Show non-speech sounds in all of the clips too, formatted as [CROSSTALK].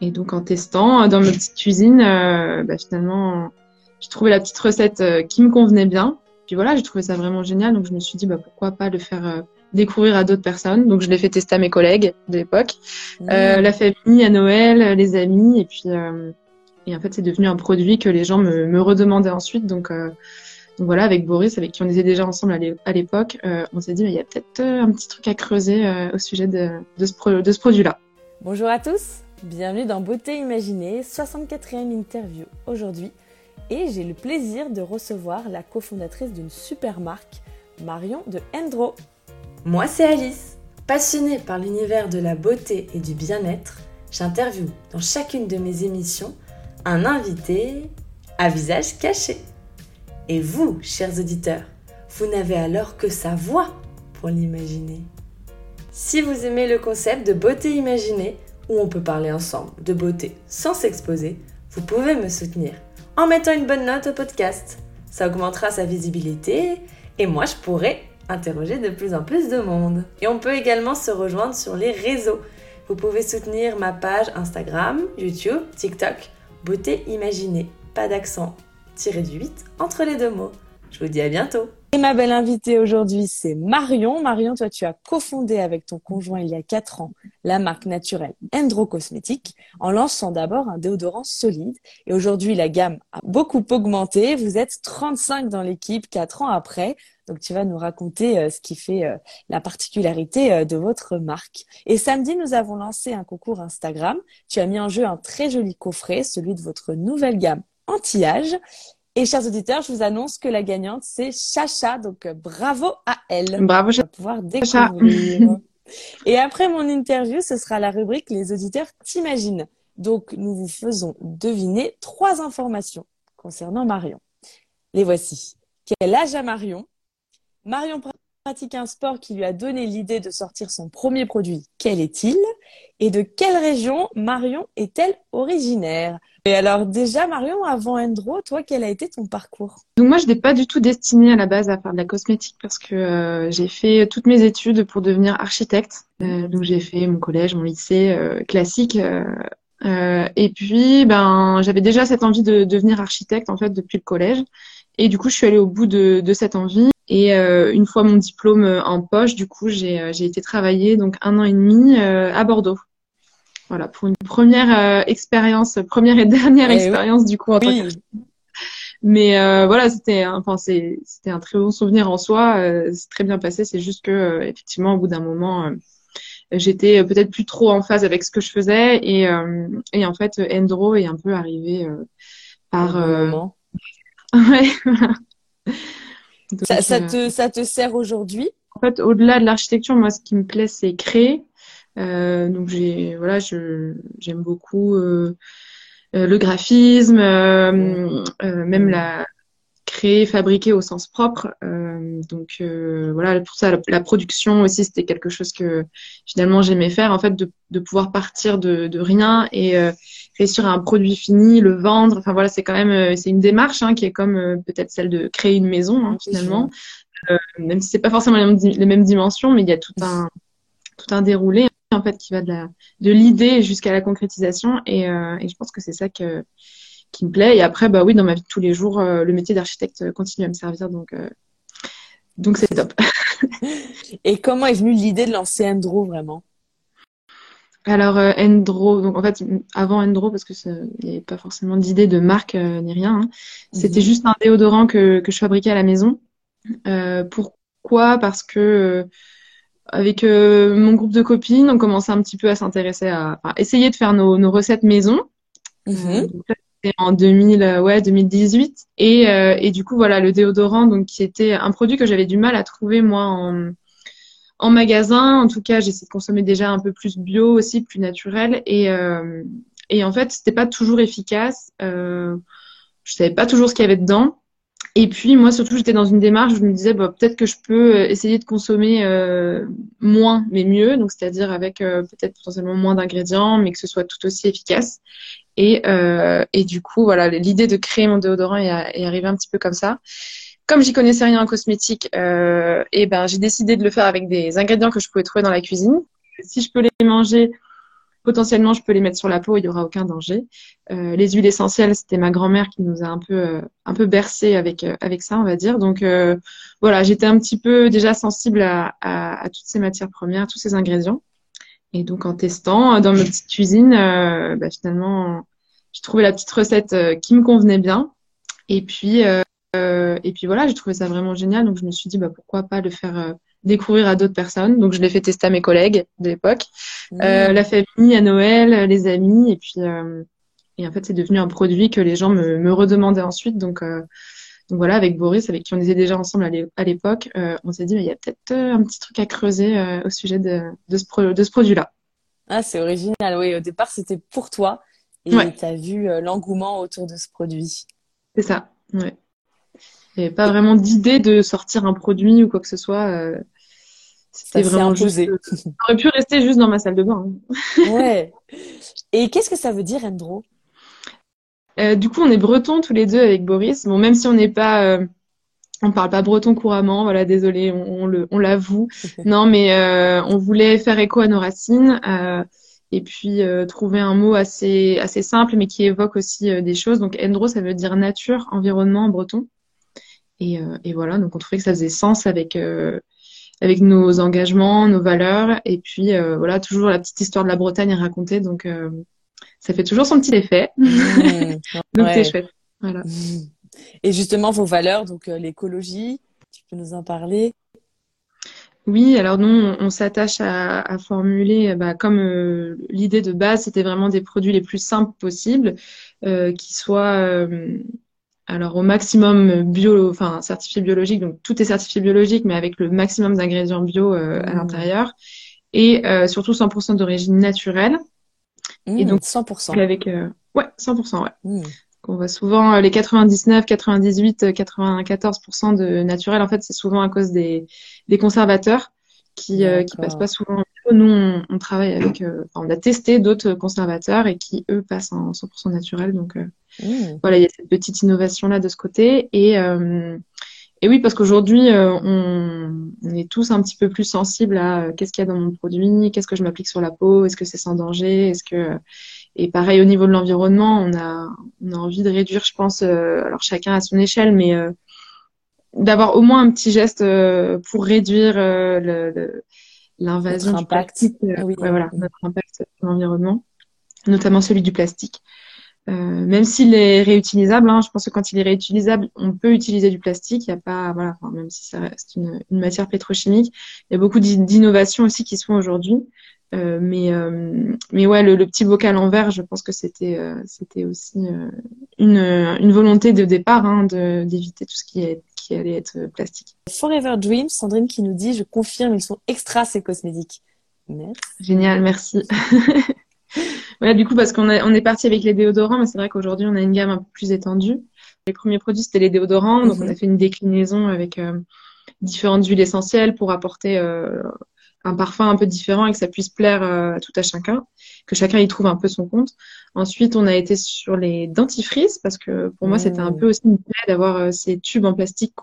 Et donc en testant dans ma petite cuisine, bah, finalement, j'ai trouvé la petite recette qui me convenait bien. Puis voilà, j'ai trouvé ça vraiment génial, donc je me suis dit bah, pourquoi pas le faire découvrir à d'autres personnes. Donc je l'ai fait tester à mes collègues de l'époque, mmh. euh, la famille, à Noël, les amis, et puis euh, et en fait c'est devenu un produit que les gens me, me redemandaient ensuite. Donc, euh, donc voilà, avec Boris, avec qui on était déjà ensemble à l'époque, euh, on s'est dit il y a peut-être euh, un petit truc à creuser au sujet de, de ce, de ce produit-là. Bonjour à tous, bienvenue dans Beauté Imaginée, 64e interview aujourd'hui. Et j'ai le plaisir de recevoir la cofondatrice d'une super marque, Marion de Endro. Moi, c'est Alice. Passionnée par l'univers de la beauté et du bien-être, j'interviewe dans chacune de mes émissions un invité à visage caché. Et vous, chers auditeurs, vous n'avez alors que sa voix pour l'imaginer. Si vous aimez le concept de beauté imaginée, où on peut parler ensemble de beauté sans s'exposer, vous pouvez me soutenir en mettant une bonne note au podcast. Ça augmentera sa visibilité et moi je pourrai interroger de plus en plus de monde. Et on peut également se rejoindre sur les réseaux. Vous pouvez soutenir ma page Instagram, YouTube, TikTok, Beauté Imaginée. Pas d'accent, tiré du 8 entre les deux mots. Je vous dis à bientôt. Et ma belle invitée aujourd'hui, c'est Marion. Marion, toi, tu as cofondé avec ton conjoint il y a 4 ans la marque naturelle Endro Cosmétiques en lançant d'abord un déodorant solide. Et aujourd'hui, la gamme a beaucoup augmenté. Vous êtes 35 dans l'équipe 4 ans après. Donc tu vas nous raconter euh, ce qui fait euh, la particularité euh, de votre marque. Et samedi, nous avons lancé un concours Instagram. Tu as mis en jeu un très joli coffret, celui de votre nouvelle gamme anti-âge. Et chers auditeurs, je vous annonce que la gagnante, c'est Chacha. Donc bravo à elle. Bravo, Chacha. pouvoir découvrir. [LAUGHS] Et après mon interview, ce sera la rubrique Les auditeurs t'imaginent. Donc nous vous faisons deviner trois informations concernant Marion. Les voici. Quel âge a Marion? Marion pratique un sport qui lui a donné l'idée de sortir son premier produit. Quel est-il? Et de quelle région Marion est-elle originaire? Et alors déjà, Marion, avant Endro, toi, quel a été ton parcours? Donc moi, je n'étais pas du tout destinée à la base à faire de la cosmétique parce que euh, j'ai fait toutes mes études pour devenir architecte. Euh, donc j'ai fait mon collège, mon lycée euh, classique. et puis, ben, j'avais déjà cette envie de devenir architecte en fait depuis le collège. Et du coup, je suis allée au bout de, de cette envie. Et euh, une fois mon diplôme euh, en poche, du coup, j'ai euh, été travailler donc un an et demi à Bordeaux. Voilà, pour une première expérience, première et dernière eh expérience du coup en tant que... Mais voilà, c'était enfin c'était un très bon souvenir en soi. c'est très bien passé. C'est juste que effectivement, au bout d'un moment, j'étais peut-être plus trop en phase avec ce que je faisais et et en fait, Endro est un peu arrivé par. [LAUGHS] ouais. ça, ça, te, ça te sert aujourd'hui? En fait, au-delà de l'architecture, moi, ce qui me plaît, c'est créer. Euh, donc, j'ai, voilà, je, j'aime beaucoup euh, euh le graphisme, euh, euh, même la créer, fabriquer au sens propre. donc, voilà, pour ça, la, production aussi, c'était quelque chose que finalement j'aimais faire. En fait, de, de pouvoir partir de, de rien et réussir un produit fini, le vendre. Enfin voilà, c'est quand même c'est une démarche hein, qui est comme euh, peut-être celle de créer une maison hein, finalement. Euh, même si c'est pas forcément les mêmes, dimensions, mais il y a tout un tout un déroulé en fait qui va de la de l'idée jusqu'à la concrétisation et, euh, et je pense que c'est ça que qui me plaît. Et après bah oui, dans ma vie de tous les jours, le métier d'architecte continue à me servir donc donc c'est top. [LAUGHS] et comment est venue l'idée de lancer Andro vraiment? Alors euh, Endro, donc en fait avant Endro parce que il n'y avait pas forcément d'idée de marque euh, ni rien. Hein. C'était mhm. juste un déodorant que, que je fabriquais à la maison. Euh, pourquoi? Parce que euh, avec mon groupe de copines, on commençait un petit peu à s'intéresser à, essayer de faire nos, nos recettes maison. Mhm. C'était en 2000, ouais 2018 et, et du coup voilà le déodorant donc qui était un produit que j'avais du mal à trouver moi en en magasin, en tout cas, j'essaie de consommer déjà un peu plus bio aussi, plus naturel. Et, euh, et en fait, c'était pas toujours efficace. Euh, je savais pas toujours ce qu'il y avait dedans. Et puis moi, surtout, j'étais dans une démarche où je me disais, bah, peut-être que je peux euh, essayer de consommer euh, moins, mais mieux. Donc, c'est-à-dire avec euh, peut-être potentiellement moins d'ingrédients, mais que ce soit tout aussi efficace. Et, et du coup, voilà, l'idée de créer mon déodorant est, est arrivée un petit peu comme ça comme j'y connaissais rien en cosmétique, euh, et eh ben j'ai décidé de le faire avec des ingrédients que je pouvais trouver dans la cuisine. Si je peux les manger potentiellement je peux les mettre sur la peau, il y aura aucun danger. les huiles essentielles, c'était ma grand-mère qui nous a un peu un peu bercé avec avec ça, on va dire. Donc voilà, j'étais un petit peu déjà sensible à, toutes ces matières premières, tous ces ingrédients. Et donc en testant dans ma petite cuisine, bah, finalement, j'ai trouvé la petite recette qui me convenait bien. Et puis et puis voilà, j'ai trouvé ça vraiment génial. Donc je me suis dit bah pourquoi pas le faire découvrir à d'autres personnes. Donc je l'ai fait tester à mes collègues de l'époque, mmh. euh, la famille, à Noël, les amis, et puis euh, et en fait c'est devenu un produit que les gens me, me redemandaient ensuite. Donc euh, donc voilà, avec Boris, avec qui on était déjà ensemble à l'époque, euh, on s'est dit mais il y a peut-être euh, un petit truc à creuser euh, au sujet de, de ce, de ce produit-là. Ah c'est original, oui. Au départ c'était pour toi et tu as vu l'engouement autour de ce produit. C'est ça, ouais. Il n'y avait pas vraiment d'idée de sortir un produit ou quoi que ce soit. C'était vraiment juste. [LAUGHS] J'aurais pu rester juste dans ma salle de bain. Hein. ouais. [LAUGHS] Et qu'est-ce que ça veut dire, Endro? Euh, Du coup, on est bretons tous les deux avec Boris. Bon, même si on n'est pas. Euh, on parle pas breton couramment, voilà, désolé, on, le, on l'avoue. non, mais euh, on voulait faire écho à nos racines euh, et puis euh, trouver un mot assez assez simple, mais qui évoque aussi des choses. Donc, Endro, ça veut dire nature, environnement en breton. Et, et voilà, donc on trouvait que ça faisait sens avec avec nos engagements, nos valeurs, et puis euh, voilà, toujours la petite histoire de la Bretagne à raconter, donc euh, ça fait toujours son petit effet. Mmh, [LAUGHS] donc c'est chouette. Voilà. Et justement, vos valeurs, donc euh, l'écologie, tu peux nous en parler? Oui, alors nous, on, s'attache à, à, formuler, bah, comme l'idée de base, c'était vraiment des produits les plus simples possibles, qui soient alors au maximum bio, enfin certifié biologique, donc tout est certifié biologique, mais avec le maximum d'ingrédients bio euh, à mmh. l'intérieur, et euh, surtout 100% d'origine naturelle. et mmh, donc 100%. Avec euh, ouais 100% ouais. Mmh. On voit souvent les 99, 98, 94% de naturel. En fait, c'est souvent à cause des, des conservateurs qui qui passent pas souvent nous, on, travaille avec, euh, on a testé d'autres conservateurs et qui, eux, passent en 100% naturel. Donc, euh, mmh. voilà, il y a cette petite innovation-là de ce côté. Et, euh, et oui, parce qu'aujourd'hui, on, on, est tous un petit peu plus sensibles à qu'est-ce qu'il y a dans mon produit, qu'est-ce que je m'applique sur la peau, est-ce que c'est sans danger, est-ce que... Et pareil, au niveau de l'environnement, on a, on a envie de réduire, je pense, alors chacun à son échelle, mais d'avoir au moins un petit geste pour réduire l'invasion du plastique, euh, ah voilà, notre impact sur l'environnement, notamment celui du plastique. Euh, même s'il est réutilisable, hein, je pense que quand il est réutilisable, on peut utiliser du plastique. Il y a pas, voilà, enfin, même si ça reste une, une, matière pétrochimique, il y a beaucoup d'innovations aussi qui se font aujourd'hui. Euh, mais euh, mais ouais, le, le, petit bocal en verre, je pense que c'était euh, c'était aussi une, une volonté de départ hein, d'éviter tout ce qui est qui allait être plastique. Forever Dreams, Sandrine qui nous dit, je confirme, ils sont extra ces cosmétiques. Merci. Génial, merci. [LAUGHS] voilà, du coup, parce qu'on on est parti avec les déodorants, mais c'est vrai qu'aujourd'hui, on a une gamme un peu plus étendue. Les premiers produits, c'était les déodorants, donc on a mhm. fait une déclinaison avec euh, différentes huiles essentielles pour apporter euh, un parfum un peu différent et que ça puisse plaire euh, à tout à chacun, que chacun y trouve un peu son compte. Ensuite, on a été sur les dentifrices parce que pour moi, c'était un mmh. peu aussi une plaie d'avoir euh, ces tubes en plastique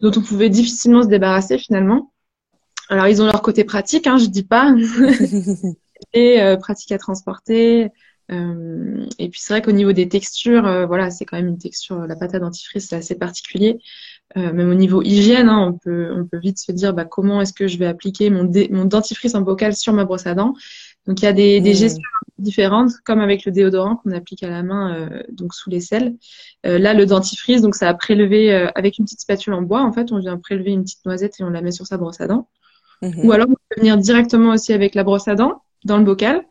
dont on pouvait difficilement se débarrasser finalement. Alors, ils ont leur côté pratique, hein, je dis pas, [LAUGHS] et euh, pratique à transporter. et puis c'est vrai qu'au niveau des textures, voilà, c'est quand même une texture, la pâte à dentifrice, c'est assez particulier. Euh, même au niveau hygiène, hein, on, peut, on peut vite se dire bah, comment est-ce que je vais appliquer mon, mon dentifrice en bocal sur ma brosse à dents. Donc il y a des, des mmh. gestions différentes, comme avec le déodorant qu'on applique à la main, euh, donc sous les selles. Euh, là, le dentifrice, donc ça a prélevé euh, avec une petite spatule en bois. En fait, on vient prélever une petite noisette et on la met sur sa brosse à dents. Mmh. Ou alors on peut venir directement aussi avec la brosse à dents dans le bocal.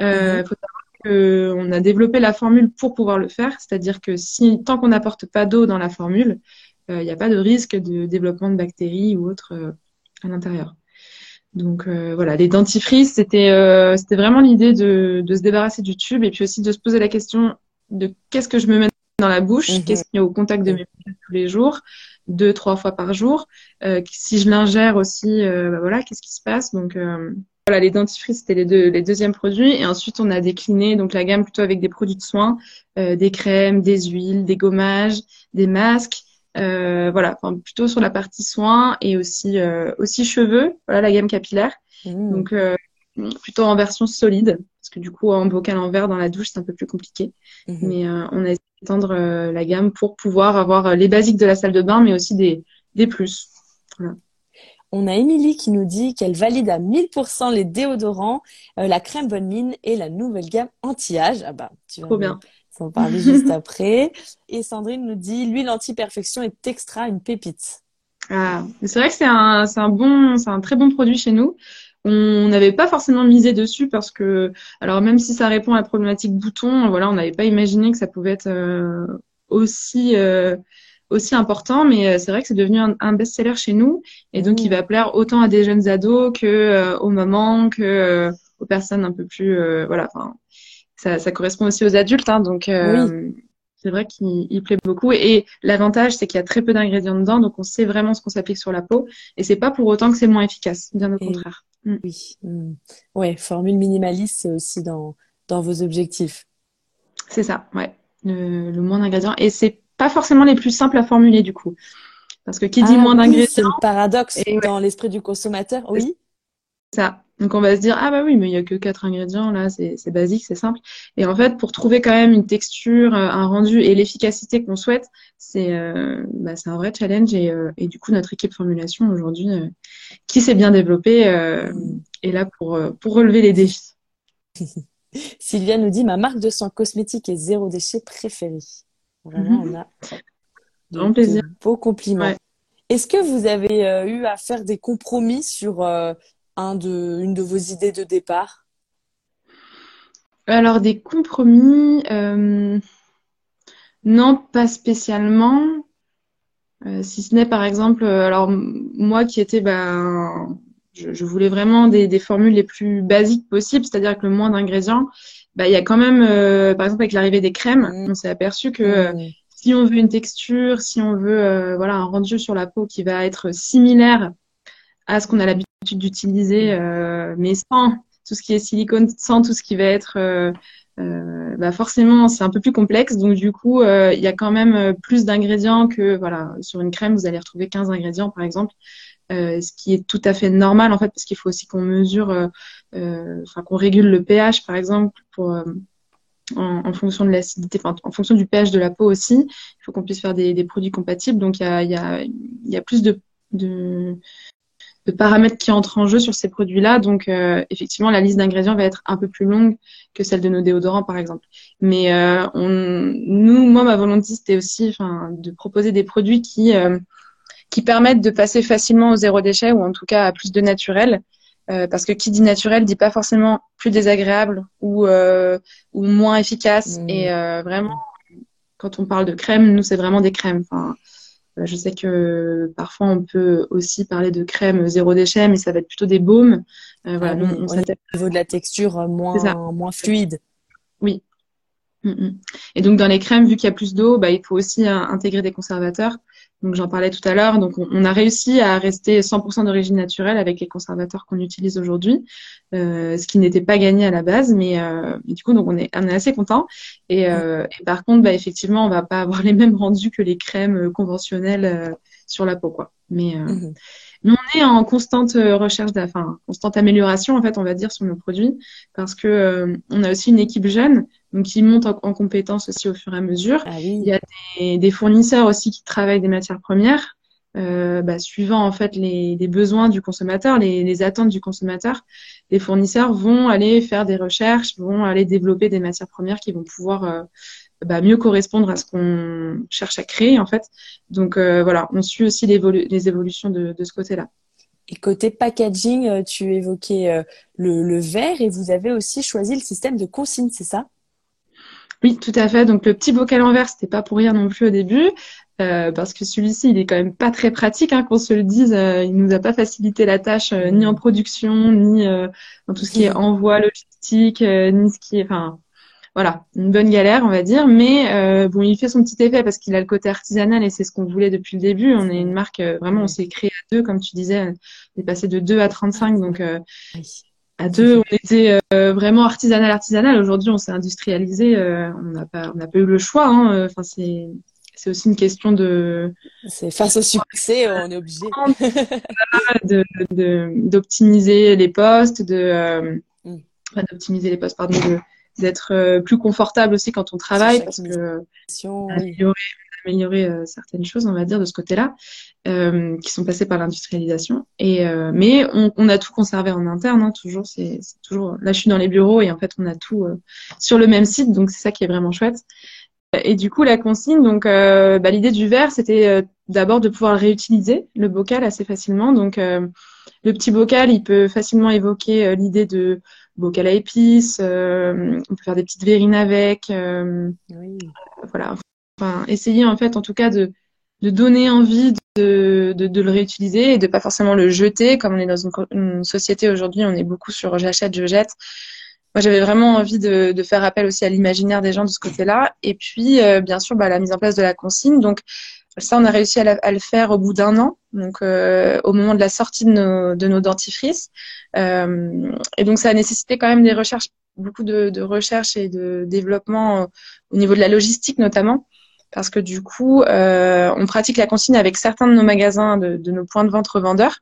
Euh, mmh. faut savoir qu'on a développé la formule pour pouvoir le faire, c'est-à-dire que si tant qu'on n'apporte pas d'eau dans la formule, il euh, n'y a pas de risque de développement de bactéries ou autres euh, à l'intérieur. Donc euh, voilà, les dentifrices, c'était c'était vraiment l'idée de, de se débarrasser du tube et puis aussi de se poser la question de qu'est-ce que je me mets dans la bouche, mhm. qu'est-ce qu'il y a au contact de mes tous les jours, deux trois fois par jour. Euh, si je l'ingère aussi, euh, bah voilà, qu'est-ce qui se passe? Donc euh, voilà, les dentifrices c'était les deux les deuxièmes produits et ensuite on a décliné donc la gamme plutôt avec des produits de soins, des crèmes, des huiles, des gommages, des masques. Euh, voilà, enfin, plutôt sur la partie soins et aussi euh, aussi cheveux. Voilà la gamme capillaire. Mmh. Donc euh, plutôt en version solide, parce que du coup, en bocal en verre dans la douche, c'est un peu plus compliqué. Mhm. Mais euh, on a essayé d'étendre euh, la gamme pour pouvoir avoir les basiques de la salle de bain, mais aussi des, des plus. Voilà. On a Émilie qui nous dit qu'elle valide à 1000% les déodorants, euh, la crème bonne mine et la nouvelle gamme anti-âge. Ah bah, tu vas bien. s'en parler juste après. Et Sandrine nous dit l'huile anti-perfection est extra une pépite. Ah, c'est vrai que c'est un, c'est un bon, c'est un très bon produit chez nous. On n'avait pas forcément misé dessus parce que, alors même si ça répond à la problématique bouton, voilà, on n'avait pas imaginé que ça pouvait être euh, aussi euh, aussi important. Mais euh, c'est vrai que c'est devenu un, un best-seller chez nous et donc Mmh. il va plaire autant à des jeunes ados que euh, aux mamans que euh, aux personnes un peu plus, euh, voilà. Enfin, ça, ça correspond aussi aux adultes, hein, donc. C'est vrai qu'il il plaît beaucoup et l'avantage c'est qu'il y a très peu d'ingrédients dedans donc on sait vraiment ce qu'on s'applique sur la peau et c'est pas pour autant que c'est moins efficace, bien au Et- contraire. Oui. Mm. Ouais, formule minimaliste, c'est aussi dans, dans vos objectifs. C'est ça, ouais. Le, le moins d'ingrédients et c'est pas forcément les plus simples à formuler du coup. Parce que qui dit Ah moins oui, c'est d'ingrédients, le paradoxe Et ouais. dans l'esprit du consommateur. Oui. ça. Donc on va se dire ah bah oui mais il y a que quatre ingrédients là, c'est basique, c'est simple. Et en fait pour trouver quand même une texture, euh, un rendu et l'efficacité qu'on souhaite, c'est euh, bah, c'est un vrai challenge et, euh, et du coup notre équipe formulation aujourd'hui euh, qui s'est bien développée est là pour pour relever les défis. [LAUGHS] Sylvia nous dit ma marque de soins cosmétiques et zéro déchet préférée. Vraiment, Mhm. on a de, Grand plaisir. de beaux compliments. Ouais. Est-ce que vous avez euh, eu à faire des compromis sur euh, un de, une de vos idées de départ? Alors des compromis, euh, non pas spécialement. Si ce n'est par exemple, alors moi qui étais, ben, je, je voulais vraiment des, des formules les plus basiques possibles, c'est-à-dire avec le moins d'ingrédients. Bah, il y a quand même, euh, par exemple avec l'arrivée des crèmes, Mm. on s'est aperçu que euh, Mm. si on veut une texture, si on veut euh, voilà un rendu sur la peau qui va être similaire à ce qu'on a l'habitude d'utiliser, euh, mais sans tout ce qui est silicone, sans tout ce qui va être euh, euh, bah forcément c'est un peu plus complexe. Donc du coup, euh, il y a quand même euh, plus d'ingrédients que voilà sur une crème, vous allez retrouver 15 ingrédients par exemple. Euh, ce qui est tout à fait normal en fait parce qu'il faut aussi qu'on mesure, euh, euh, enfin qu'on régule le pH par exemple pour en, fonction de l'acidité, en fonction du pH de la peau aussi. Il faut qu'on puisse faire des, produits compatibles. Donc il y a, y y a plus de, de, de paramètres qui entrent en jeu sur ces produits-là. Donc effectivement, la liste d'ingrédients va être un peu plus longue que celle de nos déodorants par exemple. Mais on, nous, moi, ma volonté c'était aussi, enfin, de proposer des produits qui qui permettent de passer facilement au zéro déchet ou en tout cas à plus de naturel. Euh, parce que qui dit naturel dit pas forcément plus désagréable ou euh, ou moins efficace. Mm. Et euh, vraiment, quand on parle de crème, nous c'est vraiment des crèmes. Enfin, je sais que parfois on peut aussi parler de crème zéro déchet, mais ça va être plutôt des baumes. Voilà, Ah nous, oui, on au niveau de la texture moins, moins fluide. Mm. Et donc dans les crèmes, vu qu'il y a plus d'eau, bah, il faut aussi euh, intégrer des conservateurs. Donc j'en parlais tout à l'heure. Donc on, on a réussi à rester 100% d'origine naturelle avec les conservateurs qu'on utilise aujourd'hui, euh, ce qui n'était pas gagné à la base. Mais, euh, du coup, donc on est, on est assez content. Et, euh, et par contre, bah, effectivement, on va pas [LAUGHS] avoir les mêmes rendus que les crèmes euh, conventionnelles euh, sur la peau, quoi. Mais euh, Mhm. Mais on est en constante euh, recherche, enfin, constante amélioration, en fait, on va dire, sur nos produits, parce que euh, on a aussi une équipe jeune, donc qui monte en, en compétences aussi au fur et à mesure, Ah oui. Il y a et des fournisseurs aussi qui travaillent des matières premières, euh, bah, suivant en fait les, les besoins du consommateur, les, les attentes du consommateur. Les fournisseurs vont aller faire des recherches, vont aller développer des matières premières qui vont pouvoir euh, bah, mieux correspondre à ce qu'on cherche à créer en fait. Donc euh, voilà, on suit aussi les évolutions de, de ce côté-là. Et côté packaging, euh, tu évoquais euh, le, le verre et vous avez aussi choisi le système de consigne, c'est ça? Oui, tout à fait. Donc le petit bocal en verre, c'était pas pour rien non plus au début, euh, parce que celui-ci, il est quand même pas très pratique, hein, qu'on se le dise. euh, il nous a pas facilité la tâche, euh, ni en production, ni euh, dans tout ce qui est envoi logistique, euh, ni ce qui est, enfin, voilà, une bonne galère, on va dire. Mais euh, bon, il fait son petit effet parce qu'il a le côté artisanal et c'est ce qu'on voulait depuis le début. On est une marque, euh, vraiment, on s'est créé à deux, comme tu disais, on est passé de 2 à 35, donc euh, à deux, on était euh, vraiment artisanal, artisanal. Aujourd'hui, on s'est industrialisé. on n'a pas, on n'a pas eu le choix. hein. Enfin, c'est, c'est aussi une question de, C'est face au succès, on est obligé. [LAUGHS] de, de- d'optimiser les postes, de, euh, d'optimiser les postes, pardon, d'être plus confortable aussi quand on travaille parce que améliorer, euh, certaines choses, on va dire, de ce côté-là, euh, qui sont passées par l'industrialisation. Et euh, mais on, on, a tout conservé en interne, hein, toujours. C'est toujours. Là, je suis dans les bureaux et en fait, on a tout sur le même site, donc c'est ça qui est vraiment chouette. Et du coup, la consigne, donc bah, l'idée du verre, c'était d'abord de pouvoir réutiliser le bocal assez facilement. Donc le petit bocal, il peut facilement évoquer l'idée de bocal à épices. on peut faire des petites verrines avec. Oui. Voilà enfin, essayer en fait, en tout cas, de, de donner envie de, de, de, le réutiliser et de pas forcément le jeter. Comme on est dans une, une société aujourd'hui, on est beaucoup sur j'achète, je jette. Moi, j'avais vraiment envie de, de, faire appel aussi à l'imaginaire des gens de ce côté-là. Et puis, euh, bien sûr, bah, la mise en place de la consigne. Donc, ça, on a réussi à, à le faire au bout d'un an, donc euh, au moment de la sortie de nos, de nos dentifrices. Euh, et donc, ça a nécessité quand même des recherches, beaucoup de, de recherches et de développement au niveau de la logistique notamment parce que du coup, euh, on pratique la consigne avec certains de nos magasins, de, de nos points de vente revendeurs,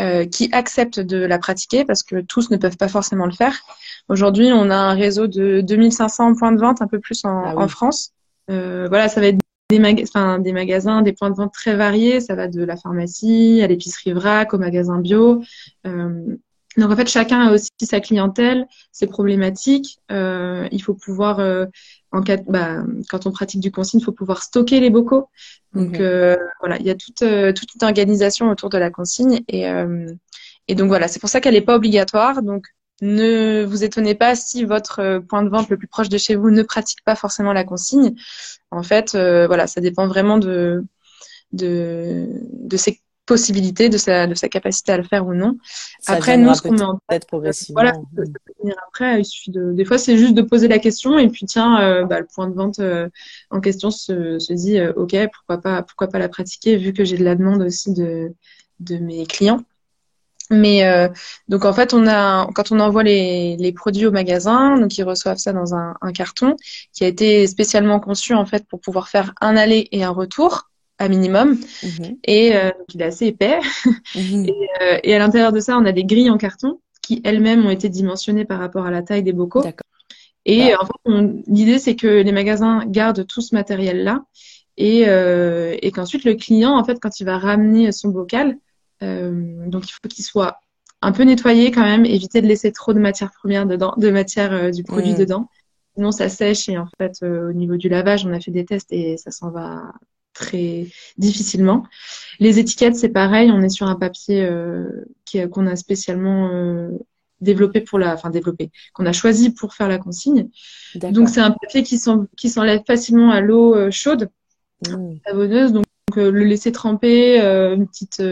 euh, qui acceptent de la pratiquer parce que tous ne peuvent pas forcément le faire. Aujourd'hui, on a un réseau de 2500 points de vente, un peu plus en, ah en France. Euh, voilà, ça va être des, enfin, des magasins, des points de vente très variés. Ça va de la pharmacie à l'épicerie vrac, au magasin bio. Euh, donc en fait, chacun a aussi sa clientèle, ses problématiques. Euh, il faut pouvoir, euh, en cas, bah, quand on pratique du consigne, il faut pouvoir stocker les bocaux. Donc euh, voilà, il y a toute, toute une organisation autour de la consigne et, et donc voilà, c'est pour ça qu'elle n'est pas obligatoire. Donc ne vous étonnez pas si votre point de vente le plus proche de chez vous ne pratique pas forcément la consigne. En fait, voilà, ça dépend vraiment de de, de ses possibilité de sa, de sa capacité à le faire ou non. après, nous, ce qu'on met en tête progressivement. Voilà, après, il suffit de, des fois, c'est juste de poser la question et puis tiens, euh, bah, le point de vente euh, en question se, se dit, euh, ok, pourquoi pas, pourquoi pas la pratiquer vu que j'ai de la demande aussi de, de mes clients. Mais donc en fait, on a quand on envoie les, les produits au magasin, donc ils reçoivent ça dans un, un carton qui a été spécialement conçu en fait pour pouvoir faire un aller et un retour à minimum. Mhm. Et euh, il est assez épais. [LAUGHS] Mhm. Euh, et, à l'intérieur de ça, on a des grilles en carton qui elles-mêmes ont été dimensionnées par rapport à la taille des bocaux. Et bah. en fait, l'idée, c'est que les magasins gardent tout ce matériel-là et, euh, et qu'ensuite le client, en fait, quand il va ramener son bocal, donc il faut qu'il soit un peu nettoyé quand même, éviter de laisser trop de matière première dedans, de matière du produit mm. dedans. Sinon, ça sèche et en fait, au niveau du lavage, on a fait des tests et ça s'en va très difficilement. Les étiquettes, c'est pareil, on est sur un papier euh, qu'on a spécialement euh, développé pour la, enfin développé, qu'on a choisi pour faire la consigne. Donc c'est un papier qui s'enlève facilement à l'eau euh, chaude, mmh. savonneuse. Donc, le laisser tremper une petite,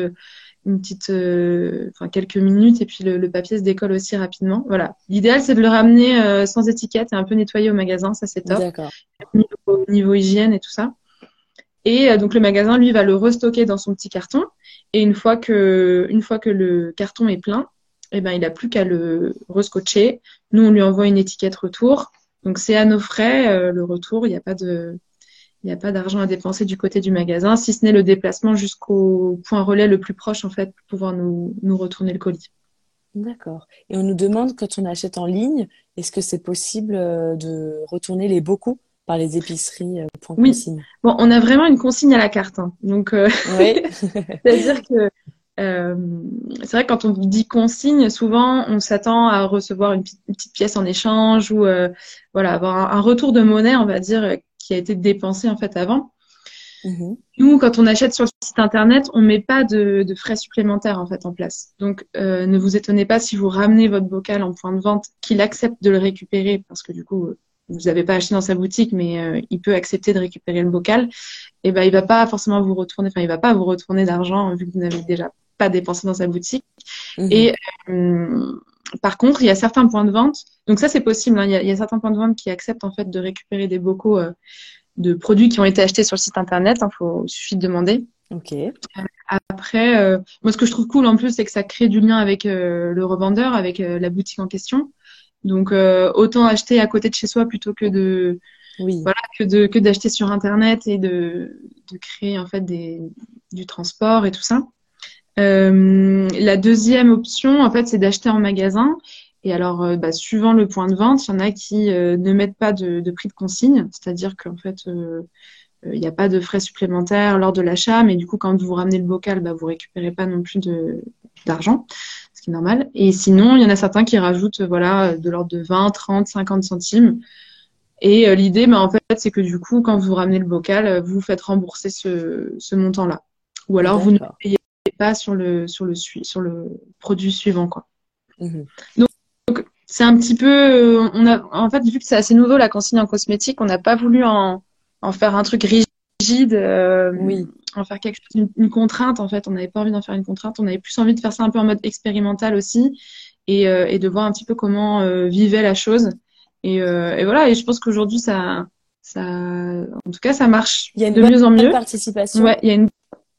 une petite, enfin quelques minutes et puis le, papier se décolle aussi rapidement. Voilà. L'idéal c'est de le ramener sans étiquette et un peu nettoyer au magasin, ça c'est top. Niveau, niveau hygiène et tout ça. Et euh, donc le magasin, lui, va le restocker dans son petit carton. Et une fois que, une fois que le carton est plein, eh ben, il n'a plus qu'à le rescotcher. Nous, on lui envoie une étiquette retour. Donc c'est à nos frais euh, le retour. Il n'y a pas de, il n'y a pas d'argent à dépenser du côté du magasin, si ce n'est le déplacement jusqu'au point relais le plus proche en fait pour pouvoir nous, nous retourner le colis. D'accord. Et on nous demande quand on achète en ligne, est-ce que c'est possible euh, de retourner les beaucoup par les épiceries euh, oui. Bon, on a vraiment une consigne à la carte. Hein. Donc, euh, oui. [LAUGHS] [LAUGHS] c'est-à-dire que euh, c'est vrai que quand on dit consigne, souvent on s'attend à recevoir une, petite pièce en échange ou euh, voilà avoir un, retour de monnaie, on va dire, qui a été dépensé en fait avant. Mm-hmm. Nous, quand on achète sur le site internet, on met pas de, de, frais supplémentaires en fait en place. Donc, euh, ne vous étonnez pas si vous ramenez votre bocal en point de vente, qu'il accepte de le récupérer parce que du coup, vous n'avez pas acheté dans sa boutique, mais euh, il peut accepter de récupérer le bocal, et eh ben il va pas forcément vous retourner, enfin il va pas vous retourner d'argent vu que vous n'avez déjà pas dépensé dans sa boutique. Mhm. Et euh, par contre, il y a certains points de vente, donc ça c'est possible. Hein, il, y a, certains points de vente qui acceptent en fait de récupérer des bocaux euh, de produits qui ont été achetés sur le site internet. Il faut suffit de demander. Ok. Après, moi ce que je trouve cool en plus, c'est que ça crée du lien avec le revendeur, avec la boutique en question. Donc euh, autant acheter à côté de chez soi plutôt que de voilà que de que d'acheter sur internet et de de créer en fait des du transport et tout ça. Euh, la deuxième option en fait c'est d'acheter en magasin Et alors, bah, suivant le point de vente, il y en a qui ne mettent pas de, de prix de consigne, c'est-à-dire qu'en fait, il n'y a pas de frais supplémentaires lors de l'achat, mais du coup, quand vous ramenez le bocal, bah, vous récupérez pas non plus d'argent, ce qui est normal. Et sinon, il y en a certains qui rajoutent voilà, de l'ordre de 20, 30, 50 centimes. Et euh, l'idée, bah, en fait, c'est que du coup, quand vous ramenez le bocal, euh, vous faites rembourser ce, ce montant-là. Ou alors, vous ne payez pas sur le, sur le, sur le produit suivant. Quoi. Mmh donc, c'est un petit peu. Euh, on a, en fait, vu que c'est assez nouveau la consigne en cosmétique, on n'a pas voulu en, en faire un truc rigide. oui. En faire quelque chose, une, contrainte, en fait. On n'avait pas envie d'en faire une contrainte. On avait plus envie de faire ça un peu en mode expérimental aussi. Et, et de voir un petit peu comment vivait la chose. Et, euh, et voilà, et je pense qu'aujourd'hui, ça, ça, en tout cas, ça marche il y a une de bonne, mieux en mieux. participation. Ouais, il y a une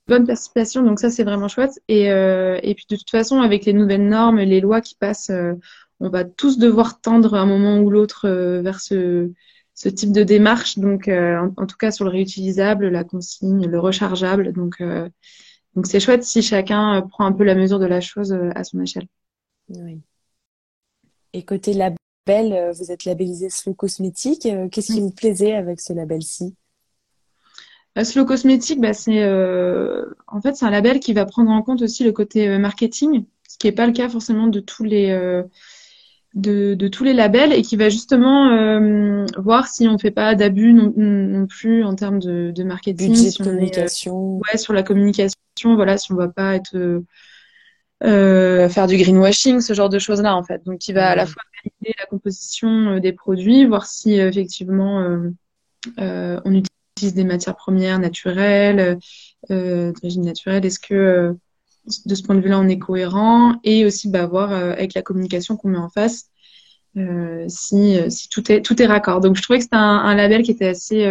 bonne participation, donc ça, c'est vraiment chouette. Et, euh, et puis, de toute façon, avec les nouvelles normes, les lois qui passent, euh, on va tous devoir tendre à un moment ou l'autre euh, vers ce, ce type de démarche. Donc, euh, en, en, tout cas, sur le réutilisable, la consigne, le rechargeable. Donc, donc c'est chouette si chacun prend un peu la mesure de la chose à son échelle. Oui. Et côté lab label, vous êtes labellisé Slow Cosmétique. Qu'est-ce qui vous plaisait avec ce label-ci? Slow Cosmétique, bah, c'est euh, en fait c'est un label qui va prendre en compte aussi le côté marketing, ce qui n'est pas le cas forcément de tous les de, de, tous les labels et qui va justement voir si on fait pas d'abus non, non, plus en termes de, de marketing, Budget si communication, ouais sur la communication, voilà si on va pas être euh, faire du greenwashing, ce genre de choses-là en fait. Donc, qui va à la fois valider la composition euh, des produits, voir si euh, effectivement euh, on utilise des matières premières naturelles, d'origine naturelle. Est-ce que de ce point de vue-là, on est cohérent? Et aussi bah, voir avec la communication qu'on met en face si, tout est raccord. Donc, je trouvais que c'était un, label qui était assez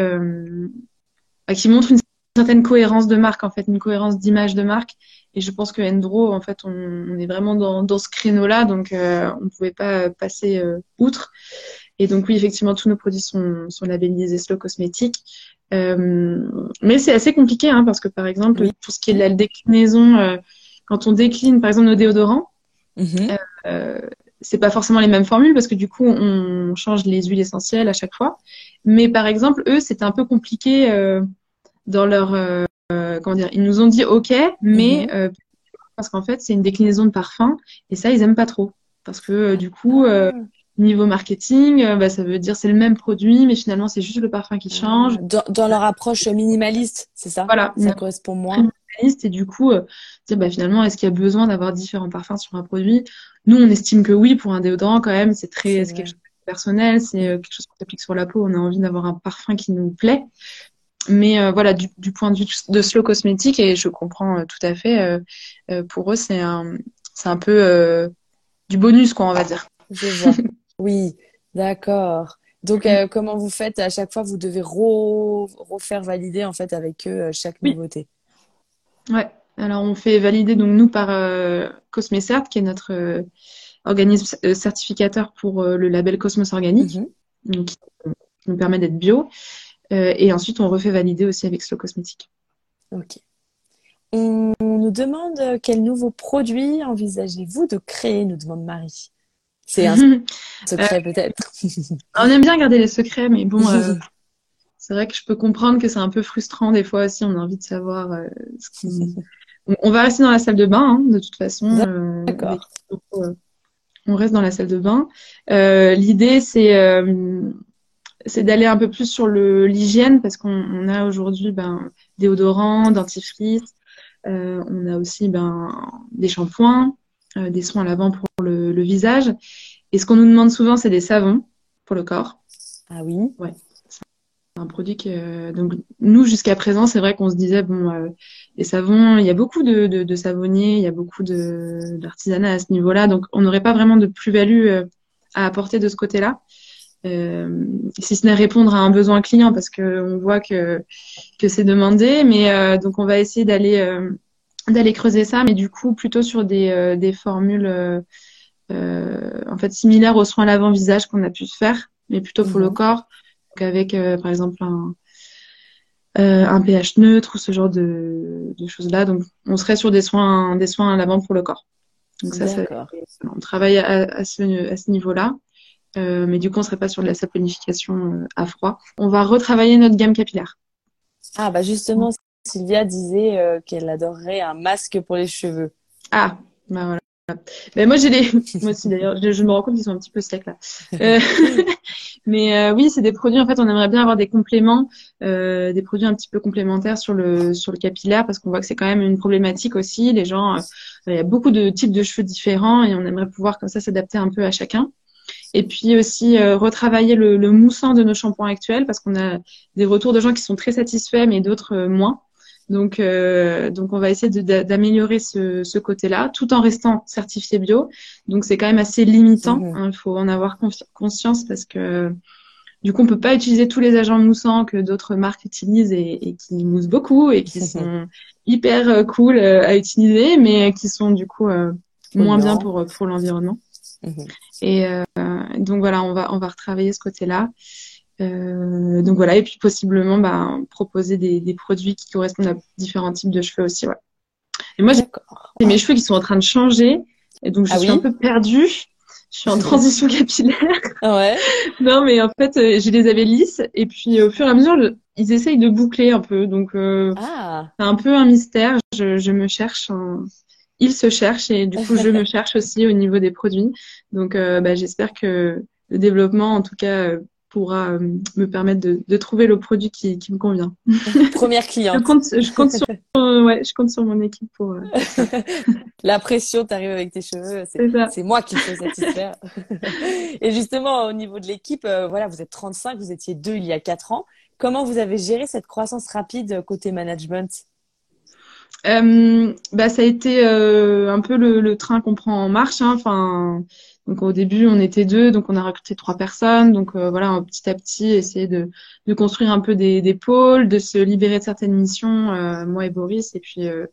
bah, qui montre une certaine cohérence de marque en fait, une cohérence d'image de marque et je pense que Endro, en fait, on, est vraiment dans, ce créneau-là, donc euh, on ne pouvait pas passer euh, outre. Et donc oui, effectivement, tous nos produits sont, sont labellisés Slow Cosmétique. Euh, mais c'est assez compliqué, hein, parce que par exemple, pour ce qui est de la déclinaison, euh, quand on décline, par exemple, nos déodorants, mm-hmm. euh, c'est pas forcément les mêmes formules parce que du coup on change les huiles essentielles à chaque fois. Mais par exemple, eux, c'était un peu compliqué euh, dans leur comment dire, ils nous ont dit OK, mais mhm. euh, parce qu'en fait, c'est une déclinaison de parfum et ça, ils aiment pas trop. Parce que du coup, ah. Niveau marketing, bah, ça veut dire c'est le même produit, mais finalement, c'est juste le parfum qui change. Dans, dans leur approche minimaliste, c'est ça? Voilà. Ça correspond moins. Minimaliste et du coup, dire, bah, finalement, est-ce qu'il y a besoin d'avoir différents parfums sur un produit? Nous, on estime que oui, pour un déodorant, quand même, c'est très, c'est quelque chose de personnel, c'est quelque chose qu'on s'applique sur la peau. On a envie d'avoir un parfum qui nous plaît mais euh, voilà, du, du, point de vue de slow cosmétique, et je comprends euh, tout à fait, euh, euh, pour eux, c'est un, c'est un peu du bonus, quoi, on va dire. Je vois. [LAUGHS] oui, d'accord. Donc, mm. comment vous faites À chaque fois, vous devez refaire valider, en fait, avec eux chaque nouveauté? Ouais. Alors, on fait valider, donc, nous, par Cosmecert, qui est notre organisme certificateur pour le label Cosmos Organique, donc, qui nous permet d'être bio. Euh, et ensuite, on refait valider aussi avec Slow Cosmétique. Ok. On nous demande euh, quel nouveau produit envisagez-vous de créer, nous demande Marie. C'est un [LAUGHS] secret euh, peut-être. on aime bien garder les secrets, mais bon, [LAUGHS] c'est vrai que je peux comprendre que c'est un peu frustrant des fois aussi. On a envie de savoir ce [LAUGHS] On va rester dans la salle de bain, hein, de toute façon. D'accord. on reste dans la salle de bain. L'idée, c'est c'est d'aller un peu plus sur l'hygiène parce qu'on a aujourd'hui ben, déodorants, dentifrice, euh, on a aussi ben, des shampoings, euh, des soins lavants pour le, le, visage. Et ce qu'on nous demande souvent, c'est des savons pour le corps. Ah oui. Ouais. C'est un produit que donc nous jusqu'à présent, c'est vrai qu'on se disait bon, euh, les savons, il y a beaucoup de, de, de savonniers, il y a beaucoup de d'artisanat à ce niveau-là, donc on n'aurait pas vraiment de plus-value euh, à apporter de ce côté-là. Euh, si ce n'est répondre à un besoin client parce que on voit que que c'est demandé mais euh, donc on va essayer d'aller euh, d'aller creuser ça mais du coup plutôt sur des des formules en fait similaires aux soins lavant visage qu'on a pu faire mais plutôt pour le mhm. corps donc avec par exemple un un pH neutre ou ce genre de, de choses là donc on serait sur des soins des soins lavant pour le corps Donc ça, ça on travaille à, à ce, à ce niveau-là. Euh, mais du coup, on serait pas sur de la saponification euh, à froid. On va retravailler notre gamme capillaire. Ah bah justement, Sylvia disait euh, qu'elle adorerait un masque pour les cheveux. Ah, bah voilà. Ben moi j'ai les, [LAUGHS] moi aussi d'ailleurs, je, me rends compte qu'ils sont un petit peu secs là. Euh, [LAUGHS] mais euh, oui, c'est des produits. En fait, on aimerait bien avoir des compléments, des produits un petit peu complémentaires sur le sur le capillaire parce qu'on voit que c'est quand même une problématique aussi. Les gens, il y a beaucoup de types de cheveux différents et on aimerait pouvoir comme ça s'adapter un peu à chacun. Et puis aussi retravailler le, le moussant de nos shampoings actuels parce qu'on a des retours de gens qui sont très satisfaits mais d'autres moins. Donc, euh, donc on va essayer d'améliorer ce, ce côté-là, tout en restant certifié bio. Donc c'est quand même assez limitant. Il hein, faut en avoir conscience parce que du coup on peut pas utiliser tous les agents moussants que d'autres marques utilisent et, et, qui moussent beaucoup et qui sont hyper euh, cool euh, à utiliser, mais qui sont du coup euh, moins bien pour pour l'environnement. Mhm. Et donc voilà, on va on va retravailler ce côté-là. Euh, donc voilà, et puis possiblement bah, proposer des, des, produits qui correspondent à différents types de cheveux aussi. Ouais. Et moi, j'ai mes cheveux qui sont en train de changer, et donc je ah suis un peu perdue. Je suis en transition capillaire. Ah ouais. [LAUGHS] non, mais en fait, euh, je les avais lisses, et puis au fur et à mesure, ils essayent de boucler un peu. Donc euh, ah. c'est un peu un mystère. Je, je me cherche. Ils se cherchent, et du coup, je me [LAUGHS] cherche aussi au niveau des produits. Donc, euh, bah, j'espère que le développement, en tout cas, pourra euh, me permettre de, de, trouver le produit qui, qui me convient. [LAUGHS] Première cliente. je, compte, je, compte sur, euh, ouais, je compte sur mon équipe pour. Euh... [LAUGHS] La pression, t'arrives avec tes cheveux, c'est moi qui peux satisfaire. [LAUGHS] Et justement, au niveau de l'équipe, euh, voilà, vous êtes 35, vous étiez deux il y a quatre ans. Comment vous avez géré cette croissance rapide côté management? Euh, bah, ça a été un peu le, le train qu'on prend en marche. Hein. Enfin, donc au début, on était deux, donc on a recruté trois personnes. Donc euh, voilà, petit à petit, essayer de, de construire un peu des, des, pôles, de se libérer de certaines missions, euh, moi et Boris, et puis euh,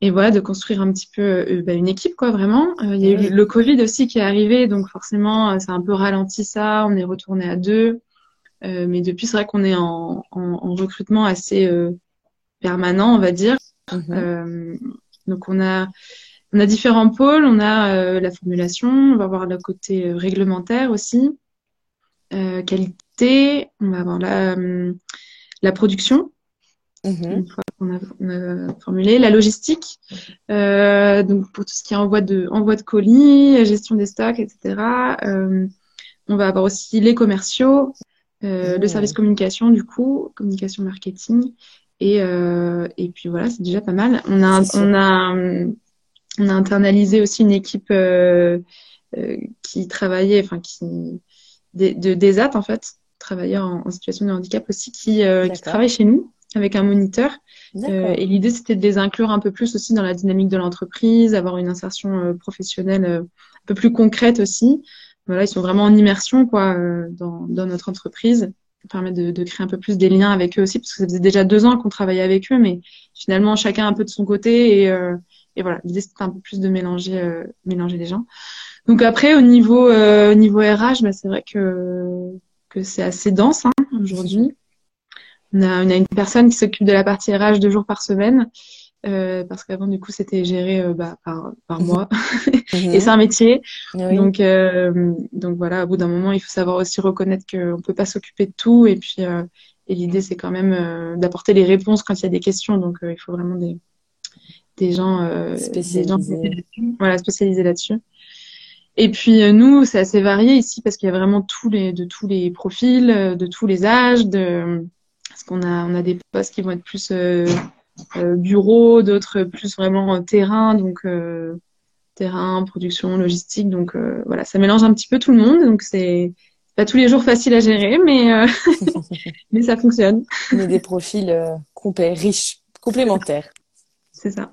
et voilà, de construire un petit peu bah, une équipe, quoi, vraiment. Il y a eu le Covid aussi qui est arrivé, donc forcément, ça a un peu ralenti ça. On est retourné à deux, mais depuis, c'est vrai qu'on est en, en, en, recrutement assez permanent, on va dire. Mm-hmm. donc on a on a différents pôles. On a euh, la formulation, on va avoir le côté euh, réglementaire aussi, euh, qualité, on va avoir la, la production. Mm-hmm. Une fois qu'on a, a, formulé la logistique, donc pour tout ce qui est envoi de envoi de colis, gestion des stocks, etc. on va avoir aussi les commerciaux, le mm. service communication du coup, communication marketing, et et puis voilà, c'est déjà pas mal. On a on a on a internalisé aussi une équipe euh, euh, qui travaillait, enfin qui de, de DESAT en fait, travailleurs en, situation de handicap aussi, qui, euh, qui travaille chez nous avec un moniteur. Euh, et l'idée c'était de les inclure un peu plus aussi dans la dynamique de l'entreprise, avoir une insertion euh, professionnelle un peu plus concrète aussi. Voilà, ils sont vraiment en immersion quoi dans, dans notre entreprise permet de, de, créer un peu plus des liens avec eux aussi, parce que ça faisait déjà deux ans qu'on travaillait avec eux, mais finalement chacun un peu de son côté et, euh, et voilà, l'idée c'était un peu plus de mélanger, euh, mélanger les gens. Donc après, au niveau, euh, au niveau RH, bah, c'est vrai que, que c'est assez dense hein, aujourd'hui. On a, on a une personne qui s'occupe de la partie RH deux jours par semaine. Euh, parce qu'avant du coup c'était géré euh, bah, par par mhm. moi [LAUGHS] et c'est un métier donc euh, donc voilà au bout d'un moment il faut savoir aussi reconnaître qu'on peut pas s'occuper de tout et puis euh, et l'idée c'est quand même d'apporter les réponses quand il y a des questions donc il faut vraiment des des gens, euh, spécialisés. voilà, spécialisés là-dessus. Et puis euh, nous, c'est assez varié ici parce qu'il y a vraiment tous les, de tous les profils, euh, de tous les âges. De, parce qu'on a, on a des postes qui vont être plus euh, bureau, d'autres plus vraiment terrain, donc terrain, production, logistique. Donc voilà, ça mélange un petit peu tout le monde. Donc c'est pas tous les jours facile à gérer, mais [LAUGHS] [LAUGHS] mais ça fonctionne. Mais des profils complets, riches, complémentaires c'est ça.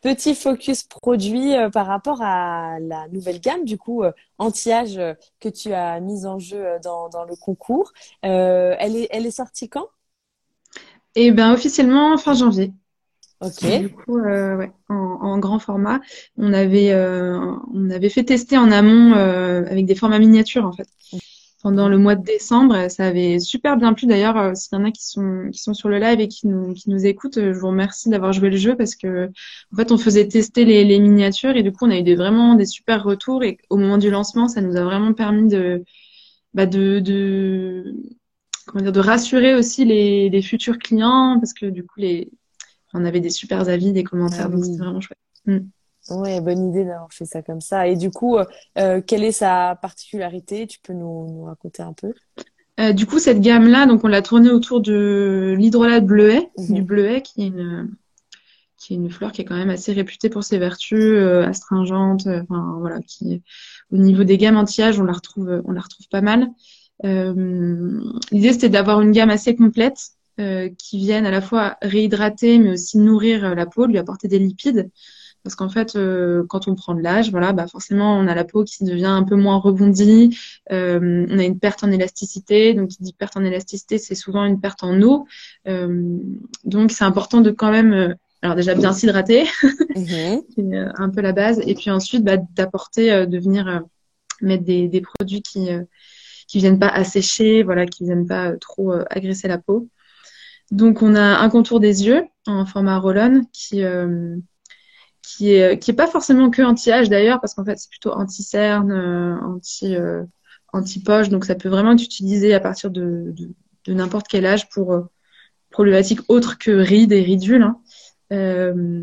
Petit focus produit euh, par rapport à la nouvelle gamme, du coup, euh, anti-âge euh, que tu as mise en jeu dans, le concours. elle, est, elle est sortie quand? Eh bien, officiellement fin janvier. Ok. Du coup, ouais, en, grand format. On avait, on avait fait tester en amont avec des formats miniatures, en fait. Pendant le mois de décembre. Ça avait super bien plu d'ailleurs. Euh, s'il y en a qui sont qui sont sur le live et qui nous qui nous écoutent, je vous remercie d'avoir joué le jeu parce que en fait on faisait tester les, les miniatures et du coup on a eu des vraiment des super retours et au moment du lancement ça nous a vraiment permis de bah de, de comment dire de rassurer aussi les, les futurs clients parce que du coup les on avait des super avis, des commentaires, ah donc c'était vraiment chouette. Mm. Ouais, bonne idée d'avoir fait ça comme ça. Et du coup, euh, euh, quelle est sa particularité? Tu peux nous, nous raconter un peu? Euh, Du coup, cette gamme-là, donc on l'a tournée autour de l'hydrolat bleuet, mhm. du bleuet qui est une qui est une fleur qui est quand même assez réputée pour ses vertus euh, astringentes. Enfin voilà, qui au niveau des gammes anti-âge, on la retrouve on la retrouve pas mal. L'idée c'était d'avoir une gamme assez complète qui vienne à la fois réhydrater mais aussi nourrir la peau, lui apporter des lipides. Parce qu'en fait, euh, quand on prend de l'âge, voilà, bah forcément, on a la peau qui devient un peu moins rebondie. Euh, on a une perte en élasticité. Donc, qui dit perte en élasticité, c'est souvent une perte en eau. Euh, donc, c'est important de quand même, euh, alors déjà bien s'hydrater, c'est [LAUGHS] mhm. un peu la base. Et puis ensuite, bah, d'apporter, de venir mettre des, des, produits qui qui viennent pas assécher, voilà, qui viennent pas trop agresser la peau. Donc, on a un contour des yeux en format roll-on qui qui est qui est pas forcément que anti-âge d'ailleurs parce qu'en fait c'est plutôt anti-cerne, euh, anti euh, anti-poche donc ça peut vraiment être utilisé à partir de de, de n'importe quel âge pour euh, problématiques autres que rides et ridules. Hein. Euh,